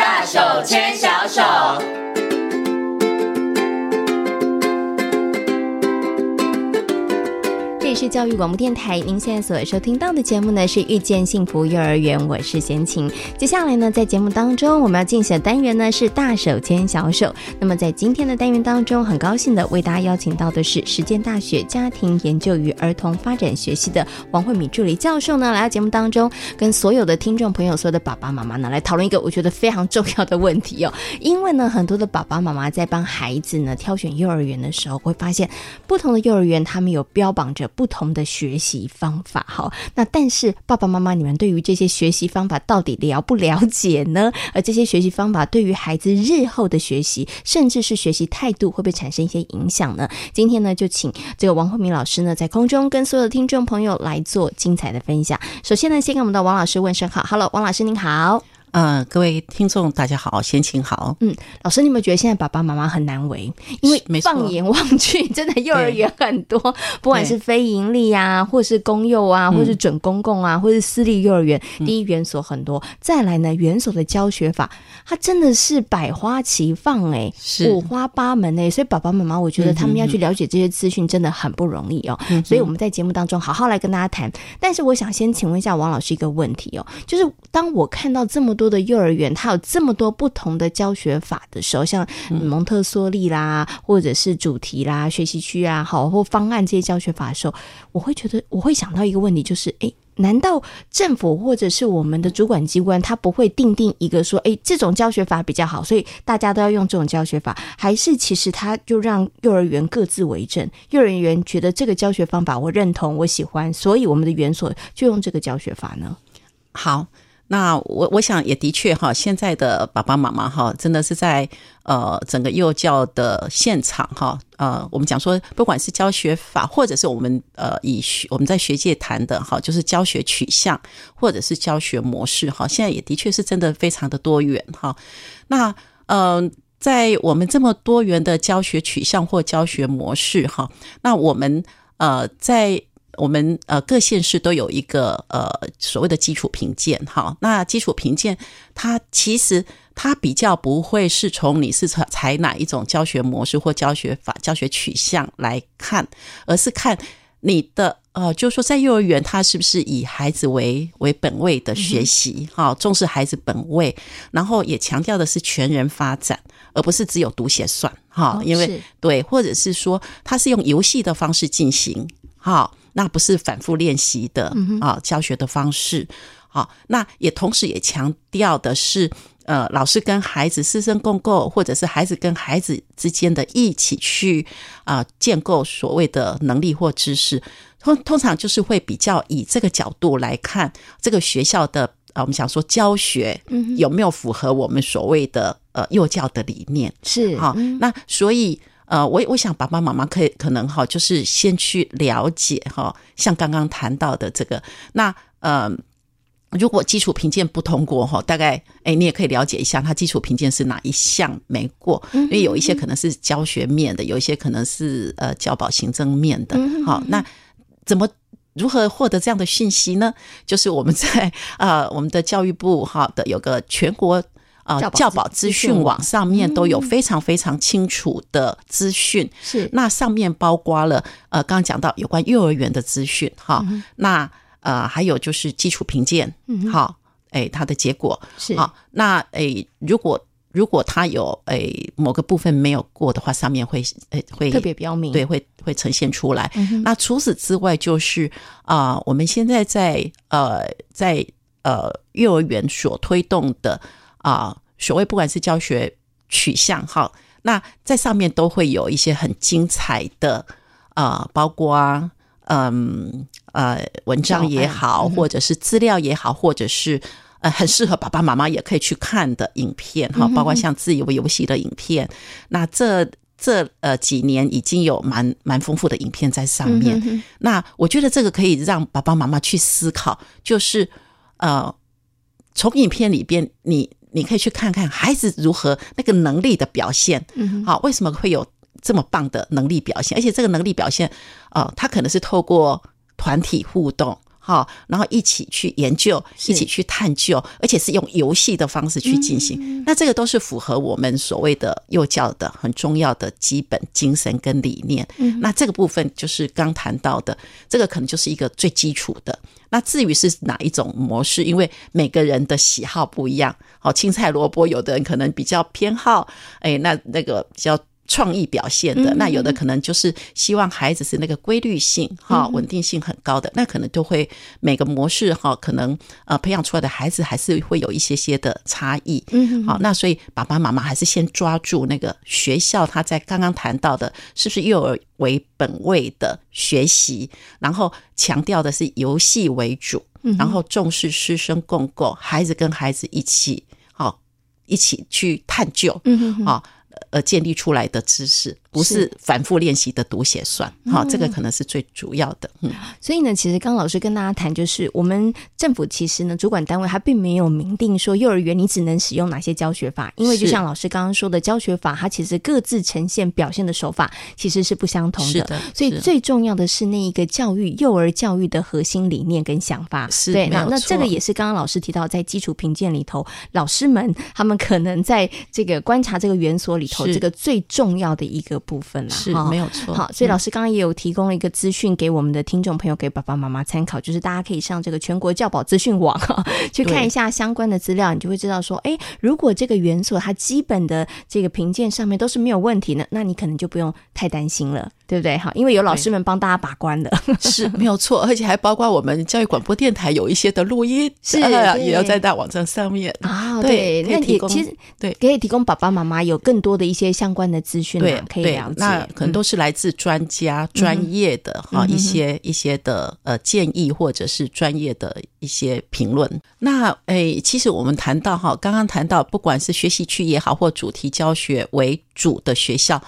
大手牵小手。是教育广播电台，您现在所收听到的节目呢是遇见幸福幼儿园，我是贤琴。接下来呢，在节目当中我们要进行的单元呢是大手牵小手。那么在今天的单元当中，很高兴的为大家邀请到的是实践大学家庭研究与儿童发展学系的王慧敏助理教授呢，来到节目当中，跟所有的听众朋友、所有的爸爸妈妈呢来讨论一个我觉得非常重要的问题哦。因为呢，很多的爸爸妈妈在帮孩子呢挑选幼儿园的时候，会发现不同的幼儿园他们有标榜着不。不同的学习方法，好，那但是爸爸妈妈，你们对于这些学习方法到底了不了解呢？而这些学习方法对于孩子日后的学习，甚至是学习态度，会不会产生一些影响呢？今天呢，就请这个王慧敏老师呢，在空中跟所有的听众朋友来做精彩的分享。首先呢，先跟我们的王老师问声好，Hello，王老师您好。呃，各位听众，大家好，先请好。嗯，老师，你有没有觉得现在爸爸妈妈很难为？因为放眼望去，真的幼儿园很多，不管是非营利啊，或是公幼啊，或是准公共啊，或是私立幼儿园，嗯、第一园所很多。再来呢，园所的教学法，它真的是百花齐放哎，是五花八门哎，所以爸爸妈妈，我觉得他们要去了解这些资讯，真的很不容易哦。嗯、所以我们在节目当中好好来跟大家谈。但是我想先请问一下王老师一个问题哦，就是当我看到这么多。多的幼儿园，它有这么多不同的教学法的时候，像蒙特梭利啦，或者是主题啦、学习区啊，好或方案这些教学法的时候，我会觉得，我会想到一个问题，就是，诶，难道政府或者是我们的主管机关，他不会定定一个说，诶，这种教学法比较好，所以大家都要用这种教学法，还是其实他就让幼儿园各自为政，幼儿园觉得这个教学方法我认同，我喜欢，所以我们的园所就用这个教学法呢？好。那我我想也的确哈，现在的爸爸妈妈哈，真的是在呃整个幼教的现场哈，呃，我们讲说，不管是教学法，或者是我们呃以学我们在学界谈的哈，就是教学取向或者是教学模式哈，现在也的确是真的非常的多元哈。那呃，在我们这么多元的教学取向或教学模式哈，那我们呃在。我们呃各县市都有一个呃所谓的基础评鉴哈，那基础评鉴它其实它比较不会是从你是采采哪一种教学模式或教学法、教学取向来看，而是看你的呃，就是说在幼儿园它是不是以孩子为为本位的学习哈，重视孩子本位，然后也强调的是全人发展，而不是只有读写算哈，因为对，或者是说它是用游戏的方式进行哈。那不是反复练习的啊，教学的方式，好，那也同时也强调的是，呃，老师跟孩子师生共构，或者是孩子跟孩子之间的一起去啊，建构所谓的能力或知识，通通常就是会比较以这个角度来看这个学校的啊，我们想说教学有没有符合我们所谓的呃幼教的理念，是好，那所以。呃，我我想爸爸妈妈可以可能哈，就是先去了解哈，像刚刚谈到的这个，那呃，如果基础评鉴不通过哈，大概哎，你也可以了解一下，他基础评鉴是哪一项没过，因为有一些可能是教学面的，有一些可能是呃教保行政面的，好，那怎么如何获得这样的讯息呢？就是我们在 呃我们的教育部哈的有个全国。啊，教保资讯网。上面都有非常非常清楚的资讯，是。那上面包括了呃，刚刚讲到有关幼儿园的资讯哈，那呃还有就是基础评鉴，好，哎，它的结果是。好，那哎，如果如果它有哎某个部分没有过的话，上面会哎会特别标明，对，会会呈现出来。那除此之外，就是啊，我们现在在呃在呃幼儿园所推动的。啊，所谓不管是教学取向哈，那在上面都会有一些很精彩的啊，包括嗯呃文章也好，或者是资料也好，或者是呃很适合爸爸妈妈也可以去看的影片哈，包括像自由游戏的影片。那这这呃几年已经有蛮蛮丰富的影片在上面。那我觉得这个可以让爸爸妈妈去思考，就是呃从影片里边你。你可以去看看孩子如何那个能力的表现，好，为什么会有这么棒的能力表现？而且这个能力表现，呃，他可能是透过团体互动，好，然后一起去研究，一起去探究，而且是用游戏的方式去进行。嗯、那这个都是符合我们所谓的幼教的很重要的基本精神跟理念。嗯，那这个部分就是刚谈到的，这个可能就是一个最基础的。那至于是哪一种模式，因为每个人的喜好不一样，好，青菜萝卜，有的人可能比较偏好，哎，那那个比较。创意表现的，那有的可能就是希望孩子是那个规律性哈，稳定性很高的，那可能就会每个模式哈，可能呃培养出来的孩子还是会有一些些的差异。嗯，好，那所以爸爸妈妈还是先抓住那个学校他在刚刚谈到的，是不是幼儿为本位的学习，然后强调的是游戏为主，然后重视师生共构，孩子跟孩子一起好一起去探究，嗯，好。呃，建立出来的知识。不是反复练习的读写算，好，这个可能是最主要的。嗯，所以呢，其实刚刚老师跟大家谈，就是我们政府其实呢，主管单位它并没有明定说幼儿园你只能使用哪些教学法，因为就像老师刚刚说的，教学法它其实各自呈现表现的手法其实是不相同的。所以最重要的是那一个教育幼儿教育的核心理念跟想法。是，对，那那这个也是刚刚老师提到，在基础评鉴里头，老师们他们可能在这个观察这个园所里头，这个最重要的一个。部分啦，是没有错。好，所以老师刚刚也有提供了一个资讯给我们的听众朋友，给爸爸妈妈参考，就是大家可以上这个全国教保资讯网哈，去看一下相关的资料，你就会知道说，哎，如果这个园所它基本的这个评鉴上面都是没有问题的，那你可能就不用太担心了。对不对？好，因为有老师们帮大家把关的，是没有错，而且还包括我们教育广播电台有一些的录音，是也要在大网站上面啊。对，那也其实对，可以提供爸爸妈妈有更多的一些相关的资讯，对，可以了解。那可能都是来自专家、专业的哈一些一些的呃建议，或者是专业的一些评论。那诶，其实我们谈到哈，刚刚谈到，不管是学习区也好，或主题教学为主的学校。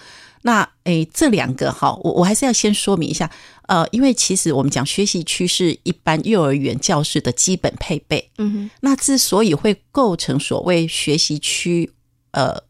那诶，这两个哈，我我还是要先说明一下，呃，因为其实我们讲学习区是一般幼儿园教室的基本配备，嗯哼，那之所以会构成所谓学习区呃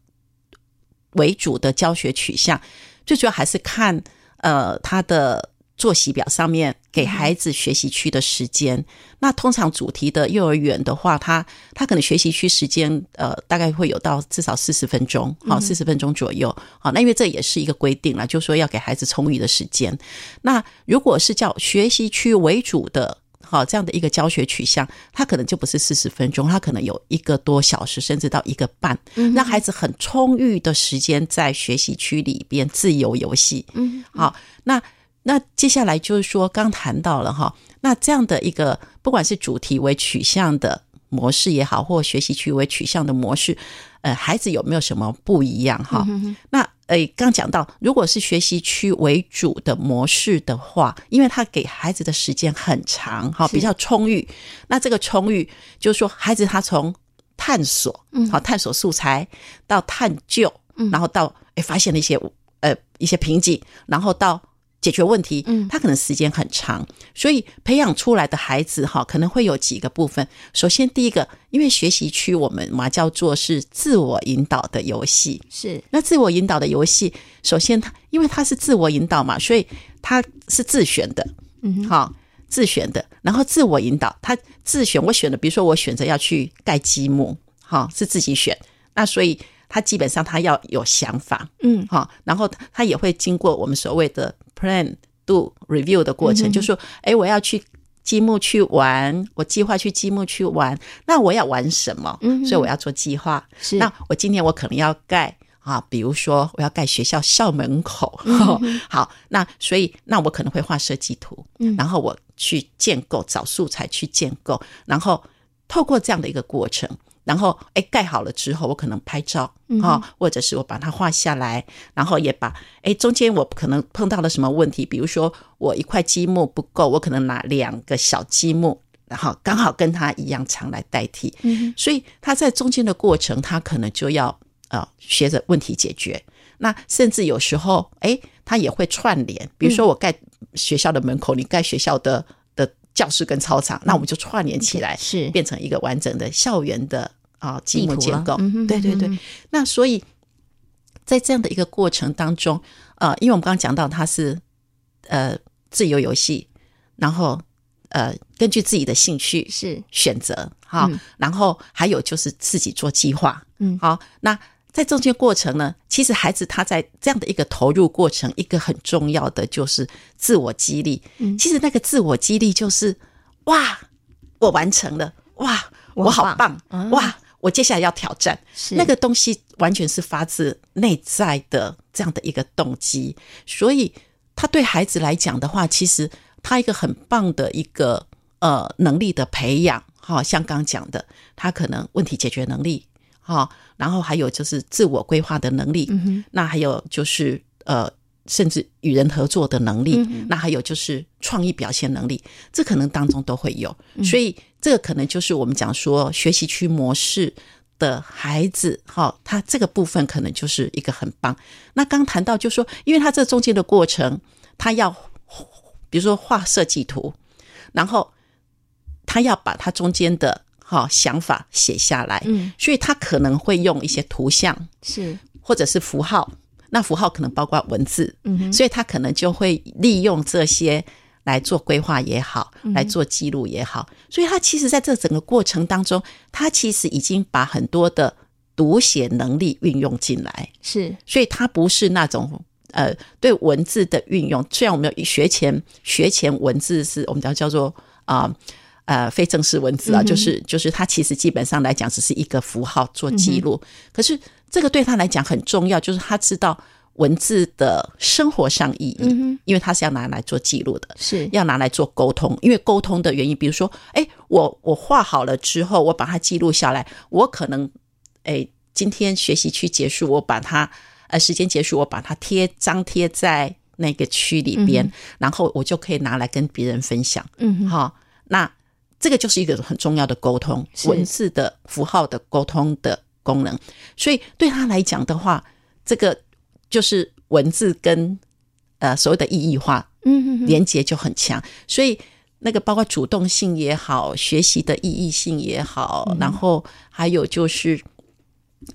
为主的教学取向，最主要还是看呃它的。作息表上面给孩子学习区的时间，那通常主题的幼儿园的话，他他可能学习区时间呃大概会有到至少四十分钟，好四十分钟左右，好那因为这也是一个规定了，就是说要给孩子充裕的时间。那如果是叫学习区为主的，好这样的一个教学取向，他可能就不是四十分钟，他可能有一个多小时，甚至到一个半，让孩子很充裕的时间在学习区里边自由游戏。嗯，好那。那接下来就是说，刚谈到了哈，那这样的一个不管是主题为取向的模式也好，或学习区为取向的模式，呃，孩子有没有什么不一样哈？那呃，刚讲到，如果是学习区为主的模式的话，因为他给孩子的时间很长哈，比较充裕。那这个充裕就是说，孩子他从探索，好探索素材到探究，然后到诶发现了一些呃一些瓶颈，然后到。解决问题，嗯，他可能时间很长，嗯、所以培养出来的孩子哈，可能会有几个部分。首先，第一个，因为学习区我们嘛叫做是自我引导的游戏，是。那自我引导的游戏，首先他因为他是自我引导嘛，所以他是自选的，嗯哼，好，自选的，然后自我引导，他自选，我选的，比如说我选择要去盖积木，哈，是自己选，那所以。他基本上他要有想法，嗯，好，然后他也会经过我们所谓的 plan do review 的过程，就说，哎，我要去积木去玩，我计划去积木去玩，那我要玩什么？嗯，所以我要做计划。是，那我今天我可能要盖啊，比如说我要盖学校校门口，好，那所以那我可能会画设计图，嗯，然后我去建构，找素材去建构，然后透过这样的一个过程。然后，哎，盖好了之后，我可能拍照啊，或者是我把它画下来，然后也把，哎，中间我可能碰到了什么问题，比如说我一块积木不够，我可能拿两个小积木，然后刚好跟它一样长来代替。嗯，所以他在中间的过程，他可能就要呃学着问题解决。那甚至有时候，哎，他也会串联，比如说我盖学校的门口，你盖学校的的教室跟操场，那我们就串联起来，是变成一个完整的校园的。啊，积木结构，嗯、对对对。嗯、那所以，在这样的一个过程当中，呃，因为我们刚刚讲到它是呃自由游戏，然后呃，根据自己的兴趣是。选择哈，嗯、然后还有就是自己做计划，嗯，好，那在中间过程呢，其实孩子他在这样的一个投入过程，一个很重要的就是自我激励。嗯，其实那个自我激励就是哇，我完成了，哇，我好棒，嗯、哇，我接下来要挑战，是。那个东西完全是发自内在的这样的一个动机，所以他对孩子来讲的话，其实。他一个很棒的一个呃能力的培养，哈，像刚刚讲的，他可能问题解决能力，哈，然后还有就是自我规划的能力，那还有就是呃，甚至与人合作的能力，那还有就是创意表现能力，这可能当中都会有，嗯，所以这个可能就是我们讲说学习区模式的孩子，哈，他这个部分可能就是一个很棒。那刚谈到就是说，因为他这中间的过程，他要。比如说画设计图，然后他要把他中间的哈想法写下来，嗯，所以他可能会用一些图像，是或者是符号，那符号可能包括文字，嗯，所以他可能就会利用这些来做规划也好，来做记录也好，所以他其实在这整个过程当中，他其实已经把很多的读写能力运用进来，是，所以他不是那种。呃，对文字的运用，虽然我们有学前学前文字是我们叫叫做啊呃，呃非正式文字啊，嗯、就是就是它其实基本上来讲只是一个符号做记录，嗯、可是这个对他来讲很重要，就是他知道文字的生活上意义，嗯、因为它是要拿来做记录的，是要拿来做沟通，因为沟通的原因，比如说，哎，我我画好了之后，我把它记录下来，我可能哎今天学习区结束，我把它。呃，时间结束，我把它贴张贴在那个区里边，嗯、然后我就可以拿来跟别人分享。嗯，好，那这个就是一个很重要的沟通，文字的符号的沟通的功能。所以对他来讲的话，这个就是文字跟呃所谓的意义化，嗯，连接就很强。所以那个包括主动性也好，学习的意义性也好，嗯、然后还有就是。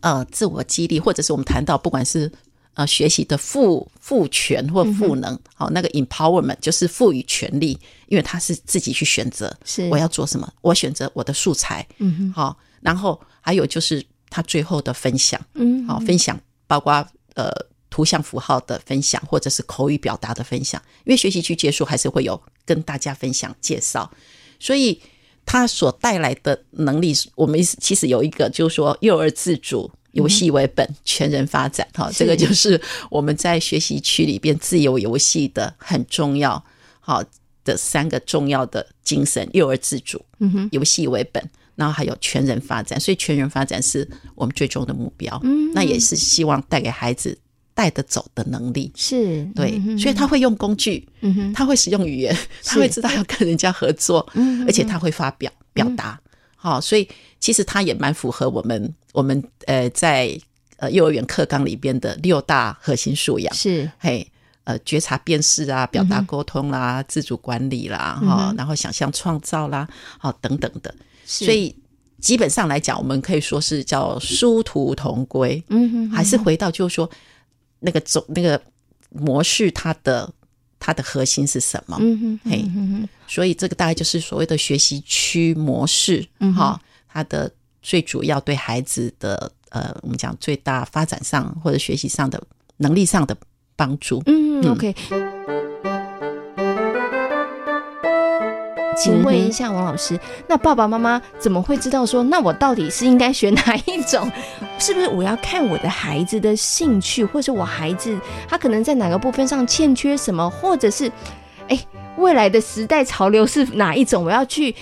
呃，自我激励，或者是我们谈到，不管是呃学习的赋赋权或赋能，好、嗯哦，那个 empowerment 就是赋予权利，因为他是自己去选择，是。我要做什么，我选择我的素材，嗯哼，好、哦，然后还有就是他最后的分享，嗯，好、哦，分享包括呃图像符号的分享，或者是口语表达的分享，因为学习区结束还是会有跟大家分享介绍，所以。它所带来的能力，我们其实有一个，就是说幼儿自主、游戏为本、嗯、全人发展，哈，这个就是我们在学习区里边自由游戏的很重要，好的三个重要的精神：幼儿自主、嗯哼，游戏为本，然后还有全人发展。所以全人发展是我们最终的目标，嗯，那也是希望带给孩子。带得走的能力。是对，所以他会用工具，嗯哼，他会使用语言，他会知道要跟人家合作，嗯，而且他会发表表达，好，所以其实他也蛮符合我们我们呃在呃幼儿园课纲里边的六大核心素养，是。嘿呃觉察辨识啊，表达沟通啦，自主管理啦，哈，然后想象创造啦，好等等的，所以基本上来讲，我们可以说是叫殊途同归，嗯哼，还是回到就是说。那个总那个模式，它的它的核心是什么？嗯哼，嘿，所以这个大概就是所谓的学习区模式，嗯，哈，它的最主要对孩子的呃，我们讲最大发展上或者学习上的能力上的帮助。嗯，OK。请问一下王老师，那爸爸妈妈怎么会知道说，那我到底是应该选哪一种？是不是我要看我的孩子的兴趣，或是我孩子他可能在哪个部分上欠缺什么，或者是，哎，未来的时代潮流是哪一种？我要去。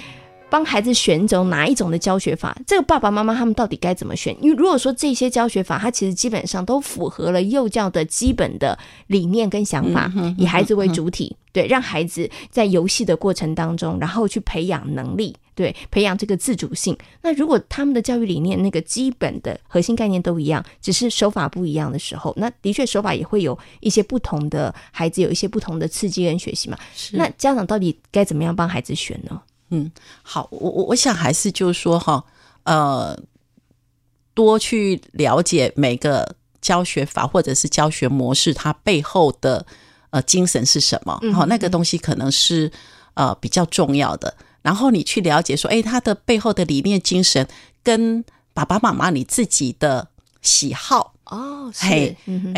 帮孩子选择哪一种的教学法，这个爸爸妈妈他们到底该怎么选？因为如果说这些教学法，它其实基本上都符合了幼教的基本的理念跟想法，以孩子为主体，对，让孩子在游戏的过程当中，然后去培养能力，对，培养这个自主性。那如果他们的教育理念那个基本的核心概念都一样，只是手法不一样的时候，那的确手法也会有一些不同的孩子有一些不同的刺激跟学习嘛。是。那家长到底该怎么样帮孩子选呢？嗯，好，我我我想还是就是说哈，呃，多去了解每个教学法或者是教学模式，它背后的呃精神是什么？好、嗯，那个东西可能是呃比较重要的。然后你去了解说，哎，他的背后的理念精神跟爸爸妈妈你自己的喜好哦，是，哎、嗯哼，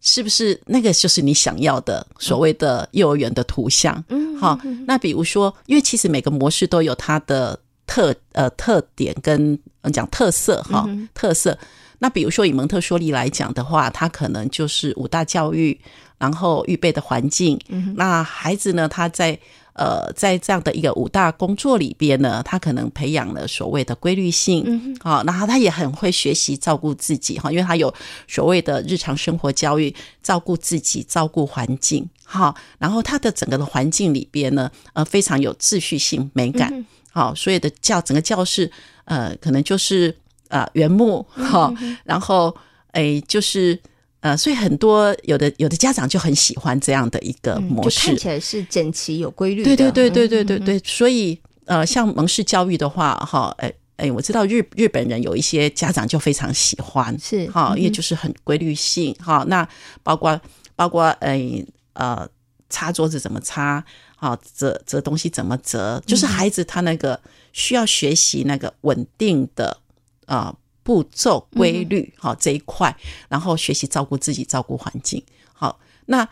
是不是那个就是你想要的所谓的幼儿园的图像？嗯，好，那比如说，因为其实每个模式都有它的特呃特点跟讲特色哈，特色。那比如说以蒙特梭利来讲的话，它可能就是五大教育，然后预备的环境。嗯，那孩子呢，他在。呃，在这样的一个五大工作里边呢，他可能培养了所谓的规律性，嗯，好，然后他也很会学习照顾自己哈，因为他有所谓的日常生活教育，照顾自己，照顾环境，好，然后他的整个的环境里边呢，呃，非常有秩序性、美感，好，所以的教整个教室，呃，可能就是呃原木哈，然后诶，就是。呃，所以很多有的有的家长就很喜欢这样的一个模式，嗯、看起来是整齐有规律的。对对对对对对对。嗯、所以呃，像蒙氏教育的话，哈，哎哎，我知道日日本人有一些家长就非常喜欢，是哈，因为就是很规律性哈。那包括包括哎呃，擦桌子怎么擦，啊，折折东西怎么折，就是孩子他那个需要学习那个稳定的啊。呃步骤规律，好这一块，然后学习照顾自己，照顾环境。好，那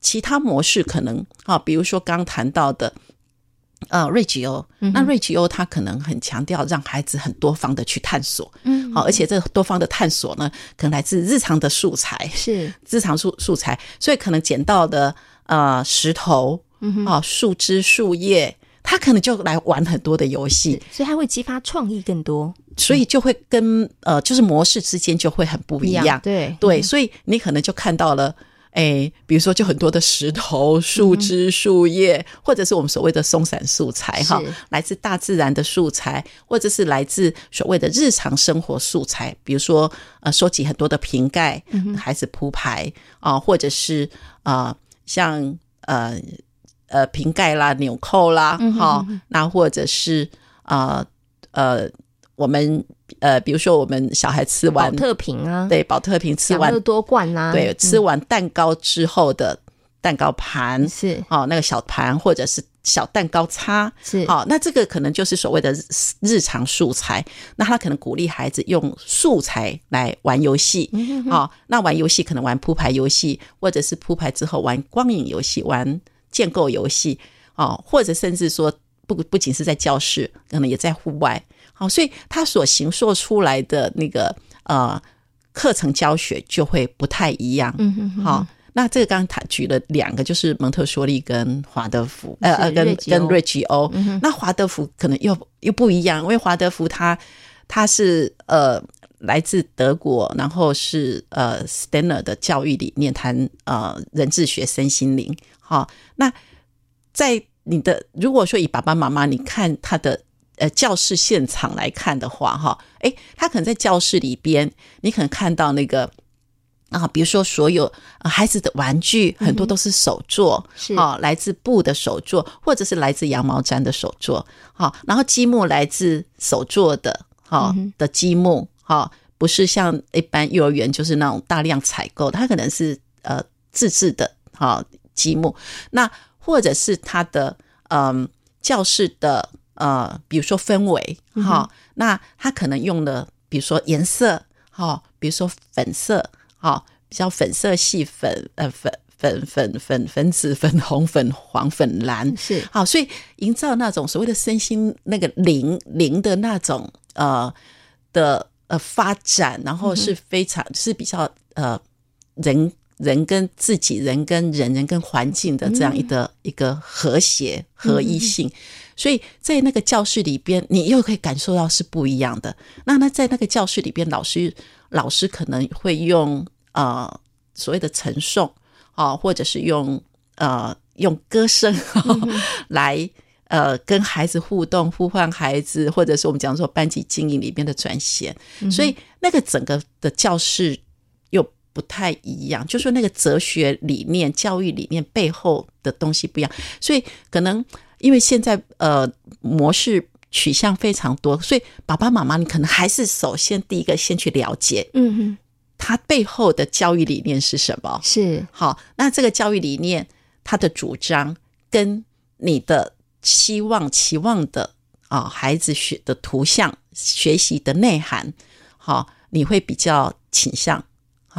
其他模式可能，好，比如说刚谈到的，呃，瑞吉欧，那瑞吉欧他可能很强调让孩子很多方的去探索，嗯，好，而且这多方的探索呢，可能来自日常的素材，是。日常素素材，所以可能捡到的呃石头，嗯，啊，树枝、树叶。他可能就来玩很多的游戏，所以他会激发创意更多，所以就会跟呃，就是模式之间就会很不一样。对。对，所以你可能就看到了，哎，比如说就很多的石头、树枝、树叶，嗯、或者是我们所谓的松散素材哈，来自大自然的素材，或者是来自所谓的日常生活素材，比如说呃，收集很多的瓶盖，孩子铺排啊，或者是啊、呃，像呃。呃，瓶盖啦，纽扣啦，哈、嗯，那或者是呃呃，我们呃，比如说我们小孩吃完保特瓶啊，对，保特瓶吃完乐多罐啊，对，吃完蛋糕之后的蛋糕盘是。哦，那个小盘或者是小蛋糕叉。是。好、哦，那这个可能就是所谓的日常素材，那他可能鼓励孩子用素材来玩游戏，嗯，哦，那玩游戏可能玩铺牌游戏，或者是铺牌之后玩光影游戏，玩。建构游戏哦，或者甚至说不不仅是在教室，可能也在户外。好，所以他所形塑出来的那个呃课程教学就会不太一样。嗯嗯。好，那这个刚刚他举了两个，就是蒙特梭利跟华德福，呃呃，跟跟瑞吉欧。那华德福可能又又不一样，因为华德福他他是呃来自德国，然后是呃 Stanner 的教育理念，谈呃人智学、身心灵。好，那在你的如果说以爸爸妈妈你看他的呃教室现场来看的话，哈，诶，他可能在教室里边，你可能看到那个啊，比如说所有孩子的玩具很多都是手作，是。啊，来自布的手作，或者是来自羊毛毡的手作，好，然后积木来自手做的，好的积木，好，不是像一般幼儿园就是那种大量采购，它可能是呃自制的，好。积木，那或者是他的嗯、呃、教室的呃，比如说氛围哈、嗯，那他可能用的比如说颜色哈，比如说粉色哈，比较粉色系粉呃粉粉粉粉粉紫粉红粉黄粉蓝是。好，所以营造那种所谓的身心那个灵灵的那种呃的呃发展，然后是非常、嗯、是比较呃人。人跟自己人跟人人跟环境的这样一个、嗯、一个和谐合一性，所以在那个教室里边，你又可以感受到是不一样的。那那在那个教室里边，老师老师可能会用呃所谓的晨诵啊，或者是用呃用歌声、嗯、来呃跟孩子互动，呼唤孩子，或者是我们讲说班级经营里边的转衔。所以那个整个的教室又。不太一样，就说那个哲学理念、教育理念背后的东西不一样，所以可能因为现在呃模式取向非常多，所以爸爸妈妈你可能还是首先第一个先去了解，嗯哼，他背后的教育理念是什么？是好，那这个教育理念他的主张跟你的期望、期望的啊，孩子学的图像、学习的内涵，好，你会比较倾向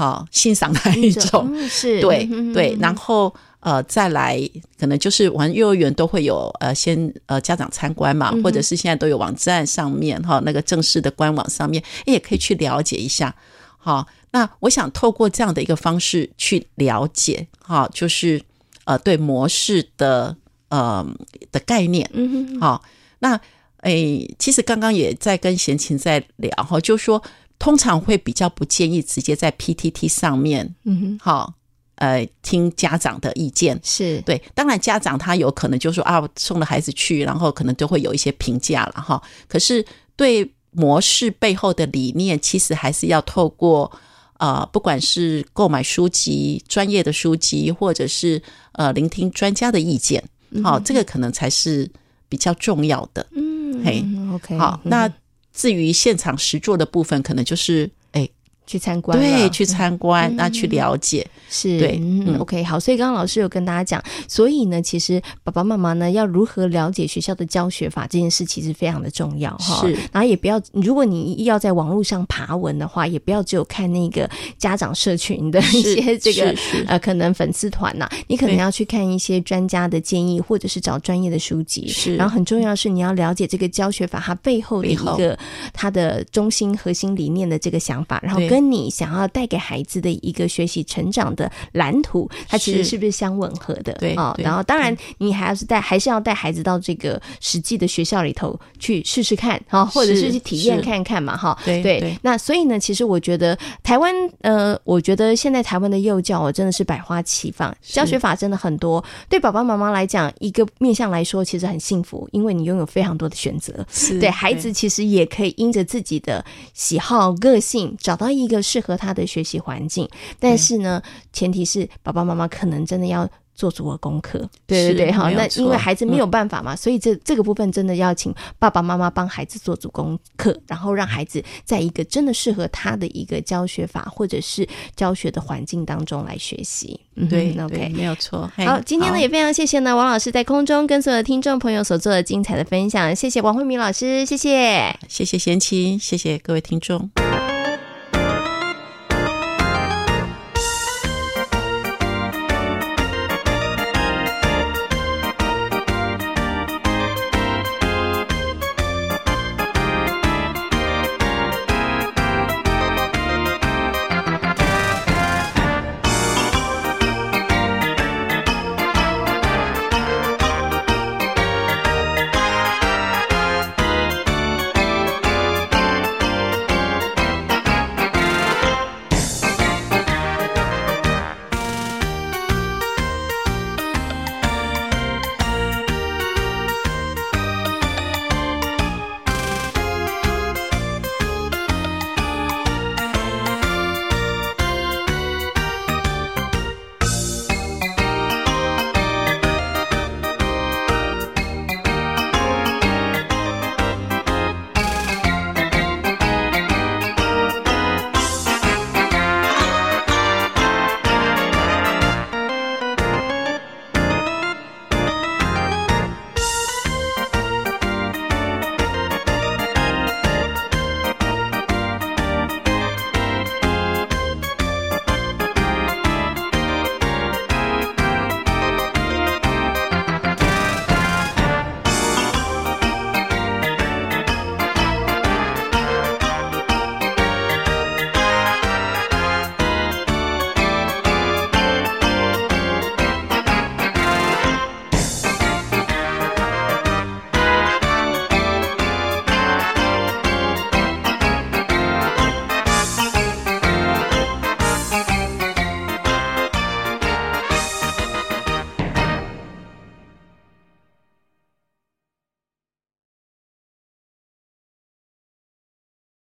好欣赏那一种？嗯、是对对，然后。呃，再来可能就是玩幼儿园都会有呃，先呃家长参观嘛，或者是现在都有网站上面哈，那个正式的官网上面也可以去了解一下。好，那我想透过这样的一个方式去了解哈，就是呃对模式的呃的概念。嗯哼。好，那诶，其实刚刚也在跟贤琴在聊哈，就是说通常会比较不建议直接在 PTT 上面。嗯哼。好。呃，听家长的意见是对，当然家长他有可能就说啊，送了孩子去，然后可能就会有一些评价了哈。可是对模式背后的理念，其实还是要透过啊、呃，不管是购买书籍、专业的书籍，或者是呃聆听专家的意见，好、嗯，这个可能才是比较重要的。嗯，嘿，OK，好，那至于现场实做的部分，可能就是。去参观，对，去参观，那、嗯、去了解，是对，嗯，OK，好。所以刚刚老师有跟大家讲，所以呢，其实爸爸妈妈呢要如何了解学校的教学法这件事，其实非常的重要哈。是，然后也不要，如果你要在网络上爬文的话，也不要只有看那个家长社群的一些这个 呃可能粉丝团呐，你可能要去看一些专家的建议，或者是找专业的书籍。是，然后很重要的是你要了解这个教学法它背后的一个它的中心核心理念的这个想法，然后跟。跟你想要带给孩子的一个学习成长的蓝图，它其实是不是相吻合的？对啊，然后当然你还要是带，还是要带孩子到这个实际的学校里头去试试看啊，或者是去体验看看嘛，哈。对对。那所以呢，其实我觉得台湾呃，我觉得现在台湾的幼教哦，真的是百花齐放，教学法真的很多。对爸爸妈妈来讲，一个面向来说，其实很幸福，因为你拥有非常多的选择。是。对孩子，其实也可以因着自己的喜好、个性，找到一。一个适合他的学习环境，但是呢，前提是爸爸妈妈可能真的要做足了功课。对对对，好，那因为孩子没有办法嘛，嗯、所以这这个部分真的要请爸爸妈妈帮孩子做足功课，然后让孩子在一个真的适合他的一个教学法或者是教学的环境当中来学习。嗯，对，OK，没有错。好，今天呢也非常谢谢呢王老师在空中跟所有的听众朋友所做的精彩的分享，谢谢王慧敏老师，谢谢，谢谢贤琴，谢谢各位听众。